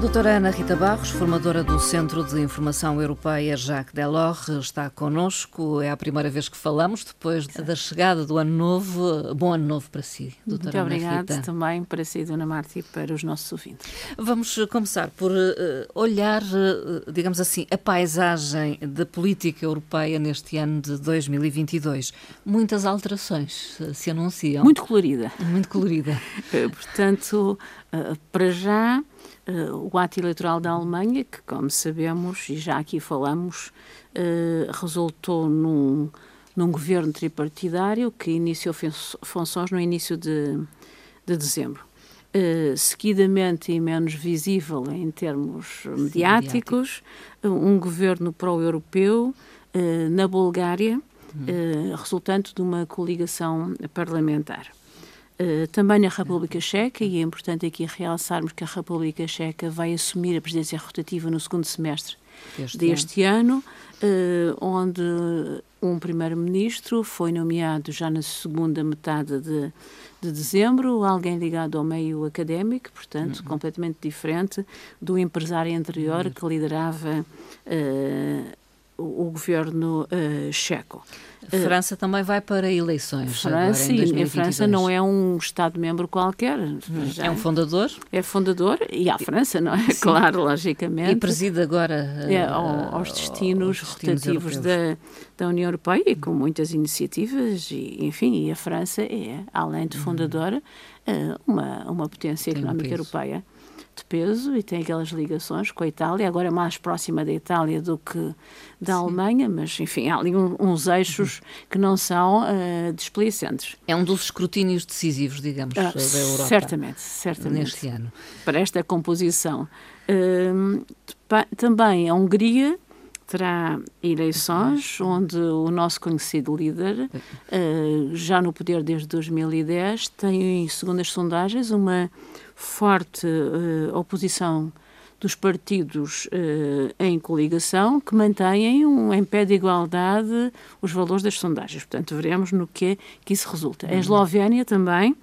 Doutora Ana Rita Barros, formadora do Centro de Informação Europeia Jacques Delors, está connosco. É a primeira vez que falamos depois da chegada do ano novo. Bom ano novo para si, doutora Muito Ana obrigada Rita. também para si, Dona Marta, e para os nossos ouvintes. Vamos começar por eh, olhar, eh, digamos assim, a paisagem da política europeia neste ano de 2022. Muitas alterações eh, se anunciam. Muito colorida. Muito colorida. Portanto, para já, eh, o ato eleitoral da Alemanha, que, como sabemos, e já aqui falamos, eh, resultou num, num governo tripartidário que iniciou fun- funções no início de, de dezembro. Eh, seguidamente e menos visível em termos mediáticos, um governo pró-europeu na Bulgária, eh, resultante de uma coligação parlamentar. Uh, também na República Checa, e é importante aqui realçarmos que a República Checa vai assumir a presidência rotativa no segundo semestre Deste deste ano, uh, onde um primeiro-ministro foi nomeado já na segunda metade de, de dezembro, alguém ligado ao meio académico, portanto, completamente diferente do empresário anterior que liderava uh, o, governo uh, checo. A França também vai para eleições. França, agora, em e a 2022. França não é um Estado-membro qualquer. já É um fundador é fundador, e a França, não é? Claro, logicamente. e preside agora É, eh, ao- aos destinos, aos destinos rotativos da, da União Europeia e com muitas iniciativas, e, enfim, e a França é, além de fundadora, eh, uma, uma potência Tem um económica peso. europeia de peso e tem aquelas ligações com a Itália, agora é mais próxima da Itália do que da Alemanha, mas, enfim, há ali uns eixos que não são eh, displicentes. É um dos escrutínios decisivos, digamos, Ah, da Europa. certamente, certamente. Neste ano. para esta composição. Pa- também a Hungria terá eleições onde o nosso conhecido líder, eh, já no poder desde 2010, tem, segundo as sondagens, uma forte eh, oposição dos partidos eh, em coligação que mantêm um, em pé de igualdade os valores das sondagens. Portanto, veremos no que, é que isso resulta. A Eslovénia também,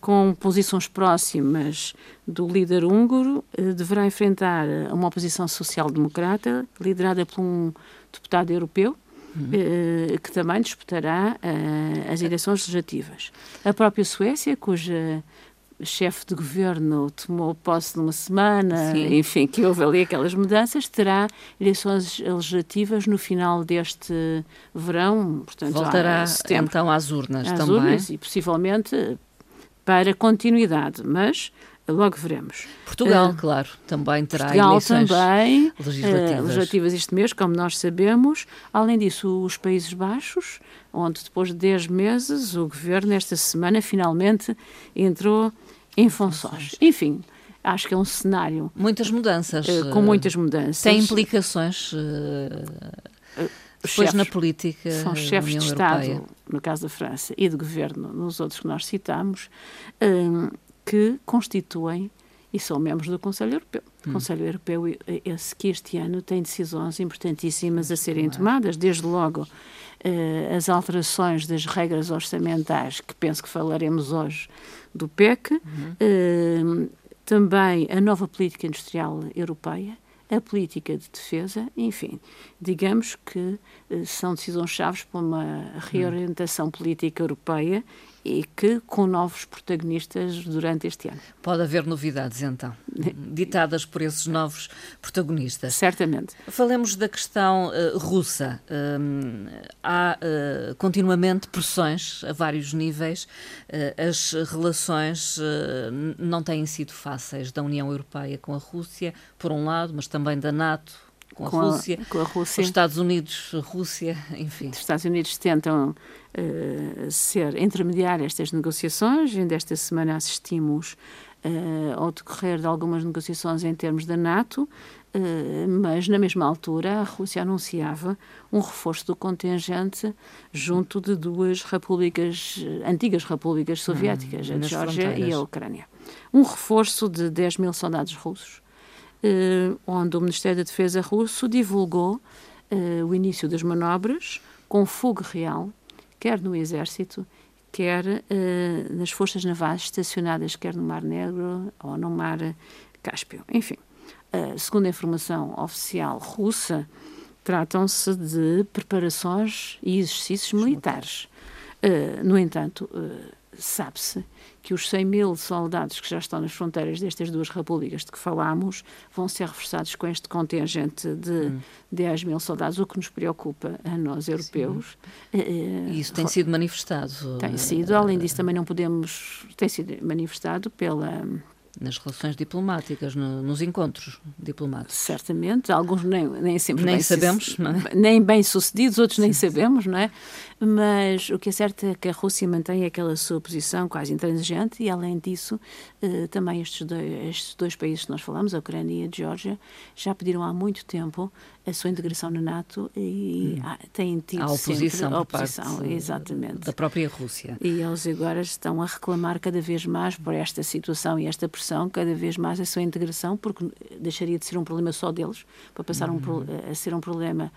com posições próximas do líder húngaro, eh, deverá enfrentar uma oposição social-democrata liderada por um deputado europeu, eh, que também disputará eh, as eleições legislativas. A própria Suécia, cuja chefe de governo tomou posse numa semana, Sim. enfim, que houve ali aquelas mudanças, terá eleições legislativas no final deste verão, portanto, Voltará então às urnas às também. urnas e possivelmente para continuidade, mas logo veremos. Portugal, Eh, claro, também terá Portugal eleições também, legislativas. eh, legislativas este mês, como nós sabemos. Além disso, os Países Baixos, onde depois de 10 meses o governo, esta semana, finalmente entrou em funções. Enfim, acho que é um cenário Muitas mudanças. eh, com eh, muitas mudanças. Tem implicações eh, depois chefes- na política são chefes de Estado, Europeia. no caso da França, e de governo, nos outros que nós citamos, hum, que constituem e são membros do Conselho Europeu. Hum. O Conselho Europeu, eh, esse que este ano tem decisões importantíssimas a serem tomadas, desde logo eh, as alterações das regras orçamentais, que penso que falaremos hoje do PEC, eh, também a nova política industrial europeia, a política de defesa, enfim, digamos que eh, são decisões-chave para uma reorientação política europeia e que com novos protagonistas durante este ano. Pode haver novidades, então, ditadas por esses novos protagonistas. Certamente. Falemos da questão eh, russa. Hum, há eh, continuamente pressões a vários níveis. Eh, as relações não têm sido fáceis da União Europeia com a Rússia, por um lado, mas também da NATO com a Com a- Rússia, com a Rússia. os Estados Unidos, a Rússia, enfim. Os Estados Unidos tentam eh, ser intermediar estas negociações. Ainda esta semana assistimos eh, ao decorrer de algumas negociações em termos da NATO, eh, mas na mesma altura a Rússia anunciava um reforço do contingente junto de duas repúblicas, antigas repúblicas soviéticas, a nas Geórgia e a Ucrânia. Um reforço de 10 mil soldados russos, onde o Ministério da Defesa russo divulgou uh, o início das manobras com fogo real, quer no Exército, quer uh, nas forças navais estacionadas, quer no Mar Negro ou no Mar Cáspio. Enfim, segundo a informação oficial russa, tratam-se de preparações e exercícios militares. Uh, no entanto, sabe-se que os 100 mil soldados que já estão nas fronteiras destas duas repúblicas de que falámos vão ser reforçados com este contingente de hum. 10 mil soldados, o que nos preocupa a nós europeus. Uh, Isso tem sido manifestado. Tem sido, além disso também não podemos, tem sido manifestado pela nas relações diplomáticas, no, nos encontros diplomáticos. Certamente, alguns nem, nem sempre nem bem sabemos, não é? nem bem sucedidos, outros nem sabemos, não é? Mas o que é certo é que a Rússia mantém aquela sua posição quase intransigente e, além disso, eh, também estes dois, estes dois países que nós falamos, a Ucrânia e a Geórgia, já pediram há muito tempo a sua integração na NATO e hum. têm tido a oposição, sempre a oposição exatamente. da própria Rússia. E eles agora estão a reclamar cada vez mais por esta situação e esta pressão, cada vez mais a sua integração, porque deixaria de ser um problema só deles, para passar um, uhum. a ser um problema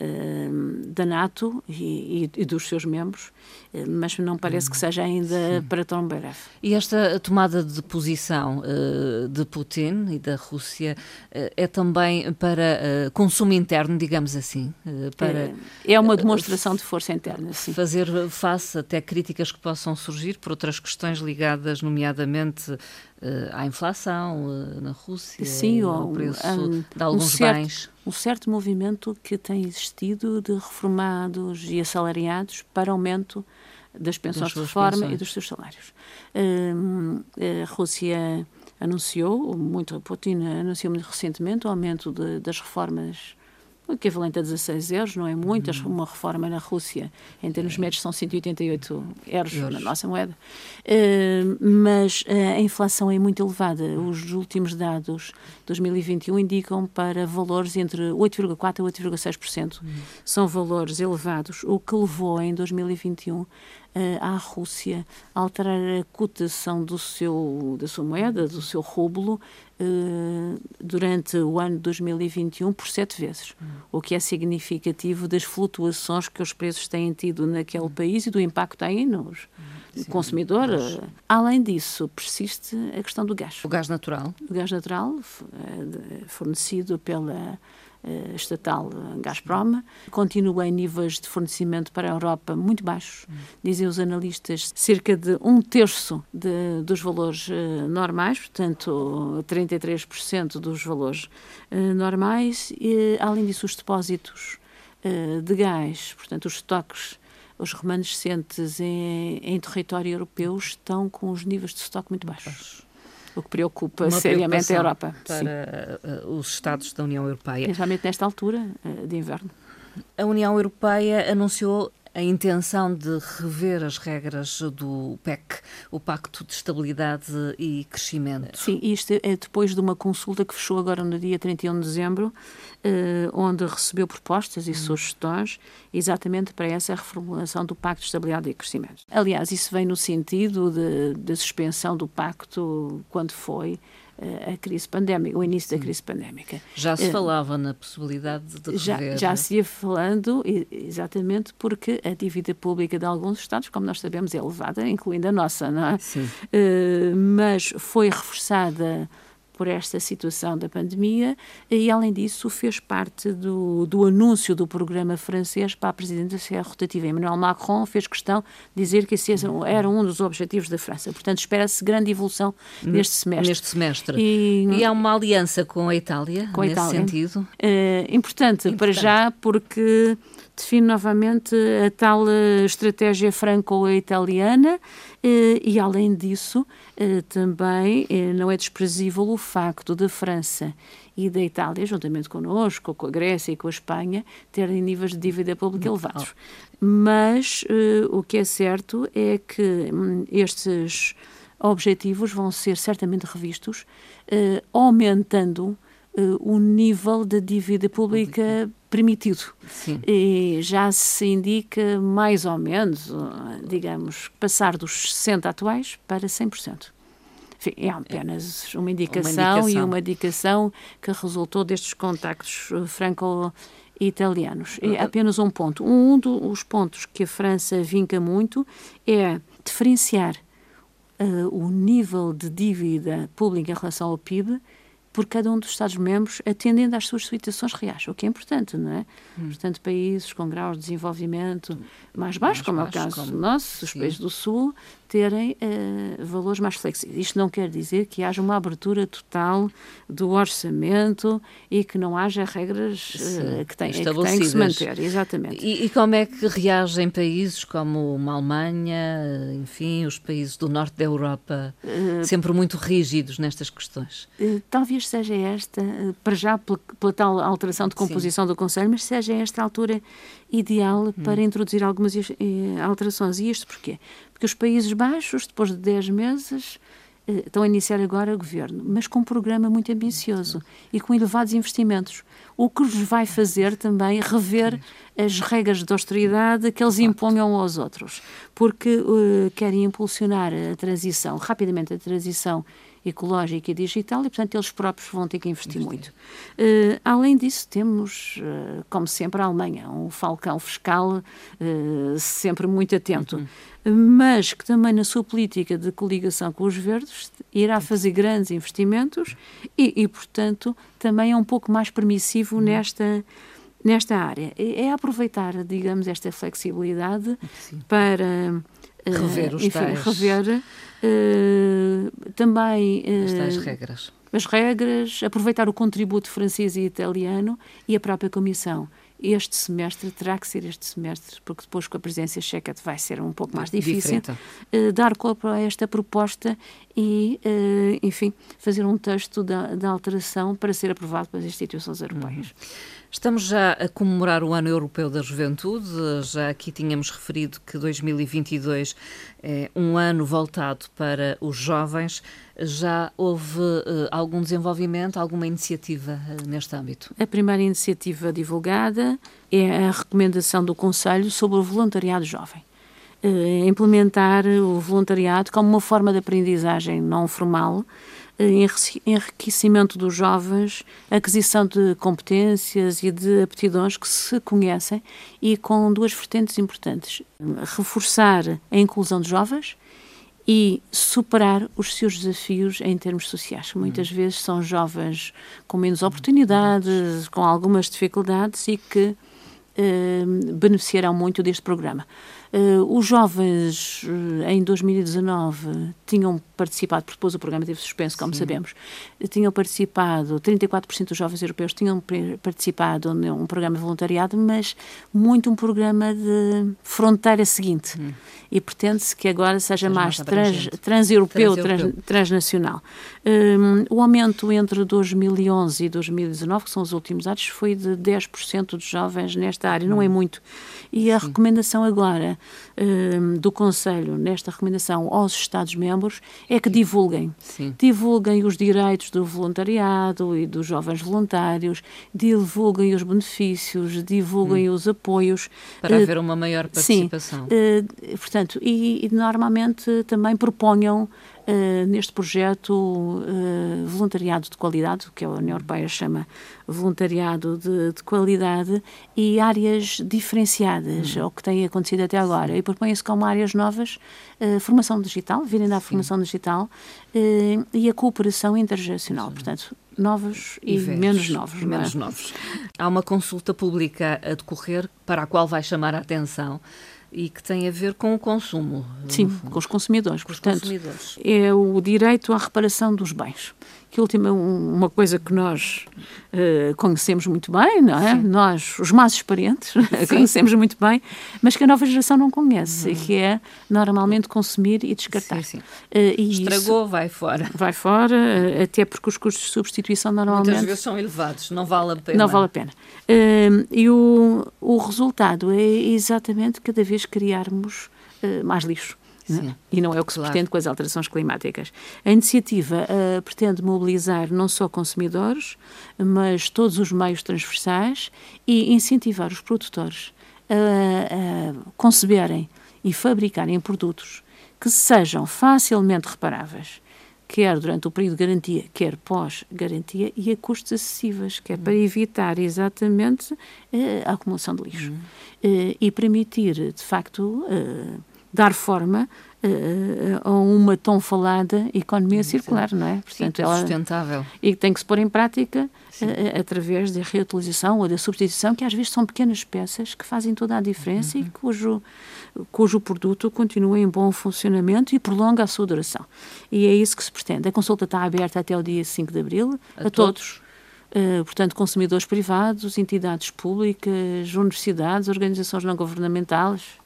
uh, da NATO e, e, dos seus membros, uh, mas não parece que uhum. seja ainda Sim. para tão breve. E esta tomada de posição uh, de Putin e da Rússia é também para consumir interno, digamos assim. Eh, para, é, é uma demonstração de força interna, sim. Fazer face até críticas que possam surgir por outras questões ligadas, nomeadamente eh, à inflação eh, na Rússia, sim, ao preço um, de alguns um certo, bens. Um certo movimento que tem existido de reformados e assalariados para aumento das pensões de reforma pensões. e dos seus salários. a Rússia anunciou, muito Putin anunciou muito recentemente o aumento de, das reformas o equivalente a 16 euros, não é muito, uhum. uma reforma na Rússia, em termos é. médios, são 188 euros, euros. na nossa moeda. Uh, mas uh, a inflação é muito elevada. Os últimos dados de 2021 indicam para valores entre 8,4% e 8,6%. Uhum. São valores elevados, o que levou em 2021 uh, à Rússia alterar a cotação do seu, da sua moeda, do seu rublo, uh, durante o ano de 2021 por sete vezes, uhum. o que é significativo das flutuações que os preços têm tido naquele uhum. país e do impacto que têm nos Sim, consumidor. Mas... Além disso, persiste a questão do gás. O gás natural? O gás natural, fornecido pela estatal Gazprom, continua em níveis de fornecimento para a Europa muito baixos. Dizem os analistas cerca de um terço de, dos valores uh, normais, portanto 33% dos valores normais. E, além disso, os depósitos de gás, portanto os estoques os remanescentes em, em território europeu estão com os níveis de estoque muito baixos o que preocupa Uma seriamente a Europa. Para Sim. Eh, os Estados da União Europeia. Principalmente nesta altura eh, de inverno. A União Europeia anunciou a intenção de rever as regras do PEC, o Pacto de Estabilidade e Crescimento. Sim, isto é depois de uma consulta que fechou agora no dia 31 de dezembro, eh, onde recebeu propostas e hum. sugestões exatamente para essa reformulação do Pacto de Estabilidade e Crescimento. Aliás, isso vem no sentido da suspensão do pacto quando foi a crise pandémica, o início da crise pandémica. Já se uh, falava na possibilidade de já, rever... Já se ia falando, exatamente porque a dívida pública de alguns Estados, como nós sabemos, é elevada, incluindo a nossa, não é? Sim. Uh, mas foi reforçada por esta situação da pandemia e, além disso, fez parte do, do anúncio do programa francês para a presidência rotativa. Emmanuel Macron fez questão de dizer que esse era um dos objetivos da França. Portanto, espera-se grande evolução neste semestre. Neste semestre. E, e há uma aliança com a Itália, com a nesse Itália. sentido? É, importante, importante, para já, porque define novamente a tal eh, estratégia franco-italiana eh, e, além disso, eh, também não é desprezível o facto da França e da Itália, juntamente connosco, com a Grécia e com a Espanha, terem níveis de dívida pública elevados. Mas o que é certo é que hum, estes objetivos vão ser certamente revistos, aumentando o nível da dívida pública permitido. Sim. E já se indica mais ou menos, digamos, passar dos 60 atuais para 100%. Enfim, é apenas uma indicação, uma indicação, e uma indicação que resultou destes contactos franco italianos. É apenas um ponto. Um dos pontos que a França vinca muito é diferenciar uh, o nível de dívida pública em relação ao PIB por cada um dos Estados-membros, atendendo às suas situações reais, o que é importante, não é? Hum. Portanto, países com graus de desenvolvimento mais baixos, como é o caso como... nosso, os países do Sul, terem uh, valores mais flexíveis. Isto não quer dizer que haja uma abertura total do orçamento e que não haja regras uh, que, têm, que têm que se manter. Exatamente. E, e, como é que reagem países como uma Alemanha, enfim, os países do norte da Europa, uh, sempre muito rígidos nestas questões? talvez seja esta, para já pela, pela, tal alteração de composição Sim. do Conselho, mas seja esta a altura ideal hum. para introduzir algumas alterações. E isto porquê? Porque os Países Baixos, depois de 10 meses, eh, estão a iniciar agora o governo, mas com um programa muito ambicioso e com elevados investimentos, o que nos vai fazer também rever as regras de austeridade que eles imponham aos outros, porque uh, querem impulsionar a transição, rapidamente a transição ecológica e digital e, portanto, eles próprios vão ter que investir muito. Uh, além disso, temos, uh, como sempre, a Alemanha, um falcão fiscal uh, sempre muito atento, uhum. mas que também na sua política de coligação com os verdes irá fazer grandes investimentos e, e portanto, também é um pouco mais permissivo uhum. nesta nesta área. É aproveitar, digamos, esta flexibilidade Sim. para rever os enfim, tais... rever Uh, também uh, as regras. As regras, aproveitar o contributo francês e italiano e a própria Comissão. Este semestre terá que ser este semestre, porque depois com a presença checa vai ser um pouco mais difícil, uh, dar corpo a esta proposta e, enfim, fazer um texto da, da alteração para ser aprovado pelas instituições europeias. Uhum. Estamos já a comemorar o Ano Europeu da Juventude. Já aqui tínhamos referido que 2022 é um ano voltado para os jovens. Já houve uh, algum desenvolvimento, alguma iniciativa uh, neste âmbito? A primeira iniciativa divulgada é a recomendação do Conselho sobre o voluntariado jovem. Uh, implementar o voluntariado como uma forma de aprendizagem não formal enriquecimento dos jovens, aquisição de competências e de aptidões que se conhecem e com duas vertentes importantes: reforçar a inclusão de jovens e superar os seus desafios em termos sociais. Muitas hum. vezes são jovens com menos oportunidades, com algumas dificuldades e que eh, beneficiarão muito deste programa. Uh, os jovens, uh, em 2019, tinham participado, porque depois o programa teve suspenso, como Sim. sabemos, tinham participado, 34% dos jovens europeus tinham participado num programa de voluntariado, mas muito um programa de fronteira seguinte. Hum. E pretende-se que agora seja, mais trans, transeuropeu, trans, transnacional. Um, o aumento entre 2011 e 2019, que são os últimos anos, foi de 10% dos jovens nesta área, hum. não é muito. E a Sim. recomendação agora um, do Conselho, nesta recomendação aos Estados-membros, é que divulguem. Sim. Divulguem os direitos do voluntariado e dos jovens voluntários, divulguem os benefícios, divulguem hum. os apoios. Para uh, haver uma maior participação. Sim. Uh, portanto, e, e normalmente também proponham uh, neste projeto uh, voluntariado de qualidade, que a União Europeia chama voluntariado de, de qualidade, e áreas diferenciadas, uhum. o que tem acontecido até agora. E propõe-se como áreas novas uh, formação digital, virem da formação digital, e a cooperação intergeracional. Sim. Portanto, novos e, e menos novos. Menos é? novos. Há uma consulta pública a decorrer para a qual vai chamar a atenção e que tem a ver com o consumo. Sim, com os consumidores. Com Portanto, os consumidores. é o direito à reparação dos bens que última uma coisa que nós uh, conhecemos muito bem, não é? Sim. Nós, os mais experientes, conhecemos muito bem, mas que a nova geração não conhece, uhum. que é normalmente consumir e descartar. Sim, sim. Uh, e Estragou, vai fora. Vai fora, uh, até porque os custos de substituição normalmente... Muitas vezes são elevados, não vale a pena. Não vale a pena. e o, o resultado é exatamente cada vez criarmos mais lixo. Né? E não é o que se claro. pretende com as alterações climáticas. A iniciativa uh, pretende mobilizar não só consumidores, mas todos os meios transversais e incentivar os produtores a, a conceberem e fabricarem produtos que sejam facilmente reparáveis, quer durante o período de garantia, quer pós-garantia, e a custos acessíveis, que é para evitar exatamente uh, a acumulação de lixo. Uhum. Uh, e permitir, de facto, dar forma uh, a uma tão falada economia Sim, circular, não é? Portanto, ela, sustentável. E que tem que se pôr em prática uh, através da reutilização ou da substituição, que às vezes são pequenas peças que fazem toda a diferença uhum. e cujo, cujo produto continua em bom funcionamento e prolonga a sua duração. E é isso que se pretende. A consulta está aberta até o dia 5 de abril a, a todos. todos. Uh, portanto, consumidores privados, entidades públicas, universidades, organizações não governamentais,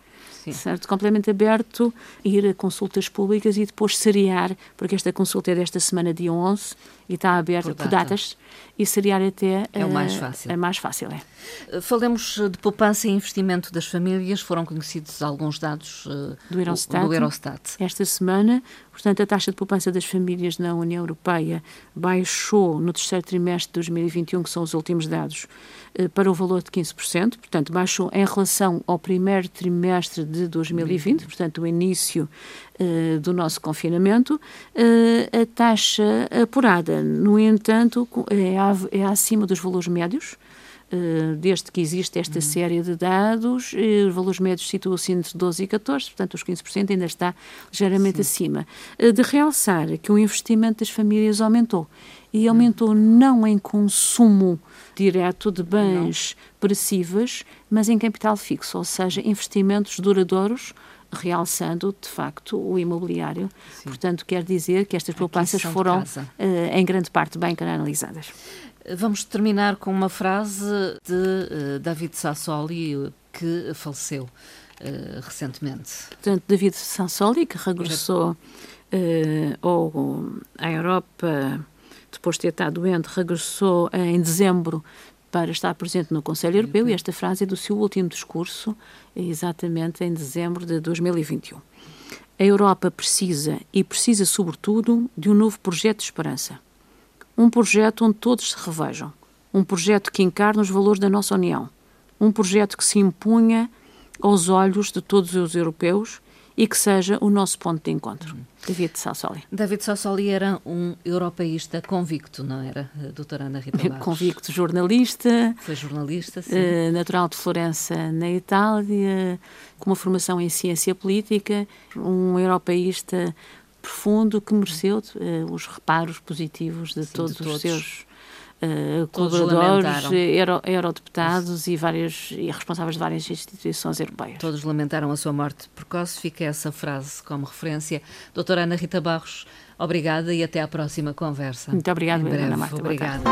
Sim. certo? Completamente aberto, ir a consultas públicas e depois seriar, porque esta consulta é desta semana, dia 11, e está aberta por, data. por datas, e seriar até é o mais fácil. É mais fácil, é. Eh, falemos de poupança e investimento das famílias. Foram conhecidos alguns dados do, Eurostat, do Eurostat. Esta semana, portanto, a taxa de poupança das famílias na União Europeia baixou no terceiro trimestre de 2021, que são os últimos dados, para o valor de 15%. Portanto, baixou em relação ao primeiro trimestre de 2020, portanto, o início uh, do nosso confinamento. a taxa apurada, no entanto, é, é acima dos valores médios eh, desde que existe esta uhum. série de dados, eh, os valores médios situam-se entre 12 e 14, portanto, os 15% ainda está ligeiramente Sim. acima. Eh, de realçar que o investimento das famílias aumentou e aumentou uhum. não em consumo direto de bens não. perecíveis, mas em capital fixo, ou seja, investimentos duradouros realçando de facto o imobiliário. Sim. Portanto, quer dizer que estas poupanças foram, uh, em grande parte, bem canalizadas. Vamos terminar com uma frase de uh, David Sassoli, que faleceu uh, recentemente. Portanto, David Sassoli, que regressou uh, ao, à Europa depois de ter estado doente, regressou em dezembro para estar presente no Conselho Europeu e esta frase é do seu último discurso, exatamente em dezembro de 2021. A Europa precisa, e precisa sobretudo, de um novo projeto de esperança um projeto onde todos se revejam. Um projeto que encarna os valores da nossa União. Um projeto que se impunha aos olhos de todos os europeus e que seja o nosso ponto de encontro. David Sassoli. David Sassoli era um europeísta convicto, não era, doutora Ana Rita Barros? Convicto jornalista. Foi jornalista, sim. Uh, natural de Florença, na Itália, com uma formação em ciência política, um europeísta profundo que mereceu uh, os reparos positivos de, Sim, todos, de todos, os seus uh, colaboradores, euro, eurodeputados e, vários, e responsáveis de várias instituições europeias. Todos lamentaram a sua morte precoce. Fica essa frase como referência. Doutora Ana Rita Barros, obrigada e até à próxima conversa. Muito obrigada, Ana Marta. Obrigada.